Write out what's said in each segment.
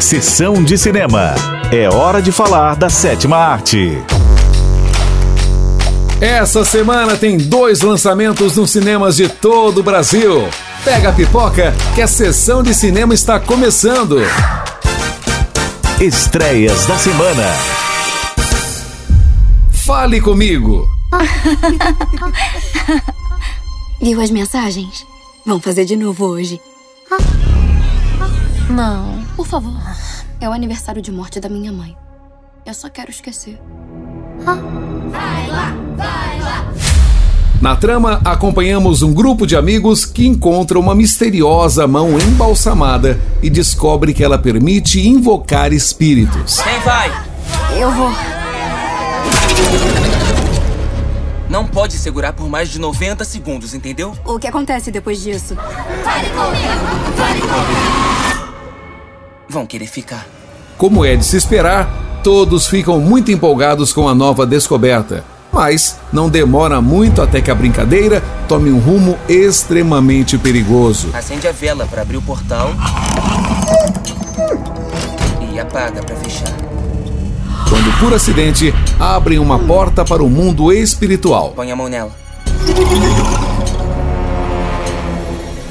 Sessão de cinema. É hora de falar da sétima arte. Essa semana tem dois lançamentos nos cinemas de todo o Brasil. Pega a pipoca que a sessão de cinema está começando. Estreias da semana. Fale comigo. Viu as mensagens? Vamos fazer de novo hoje. Não. Por favor. É o aniversário de morte da minha mãe. Eu só quero esquecer. Na trama, acompanhamos um grupo de amigos que encontra uma misteriosa mão embalsamada e descobre que ela permite invocar espíritos. Quem vai? Eu vou. Não pode segurar por mais de 90 segundos, entendeu? O que acontece depois disso? Vão querer ficar. Como é de se esperar, todos ficam muito empolgados com a nova descoberta. Mas não demora muito até que a brincadeira tome um rumo extremamente perigoso. Acende a vela para abrir o portal. E apaga para fechar. Quando por acidente abrem uma porta para o mundo espiritual. Põe a mão nela.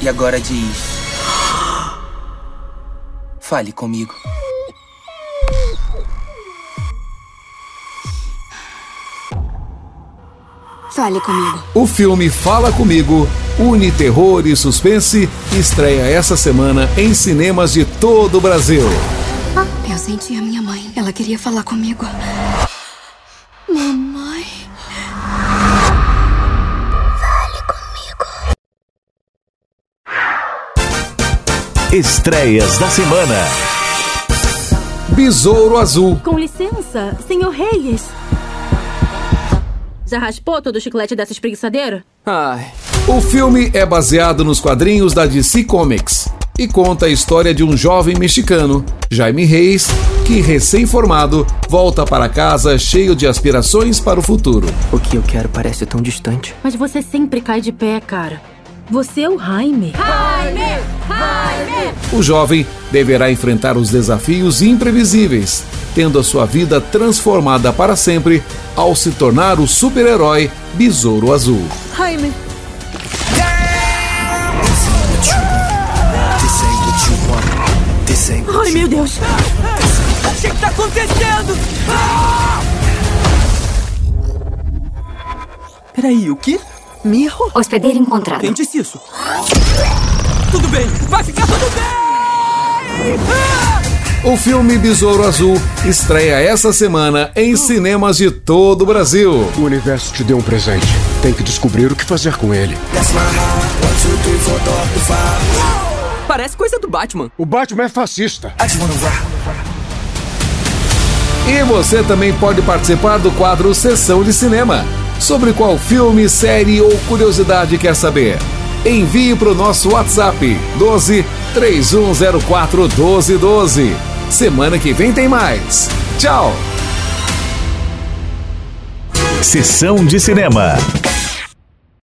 E agora diz. Fale comigo. Fale comigo. O filme Fala Comigo une terror e suspense e estreia essa semana em cinemas de todo o Brasil. Eu senti a minha mãe. Ela queria falar comigo. Estreias da semana. Besouro Azul. Com licença, senhor Reyes. Já raspou todo o chiclete dessa espreguiçadeira? Ai, O filme é baseado nos quadrinhos da DC Comics e conta a história de um jovem mexicano, Jaime Reis, que, recém-formado, volta para casa cheio de aspirações para o futuro. o que eu quero parece tão distante. Mas você sempre cai de pé, cara. Você é o Jaime. O jovem deverá enfrentar os desafios imprevisíveis, tendo a sua vida transformada para sempre ao se tornar o super-herói Besouro Azul. Jaime. Ai, meu Deus. O que tá acontecendo? Peraí, o quê? Mirro? Hospedeiro encontrado. Quem disse isso? Tudo bem, vai ficar tudo bem! O filme Besouro Azul estreia essa semana em cinemas de todo o Brasil. O universo te deu um presente. Tem que descobrir o que fazer com ele. Parece coisa do Batman. O Batman é fascista. E você também pode participar do quadro Sessão de Cinema. Sobre qual filme, série ou curiosidade quer saber? Envie para o nosso WhatsApp 12 3104 1212. Semana que vem tem mais. Tchau! Sessão de cinema.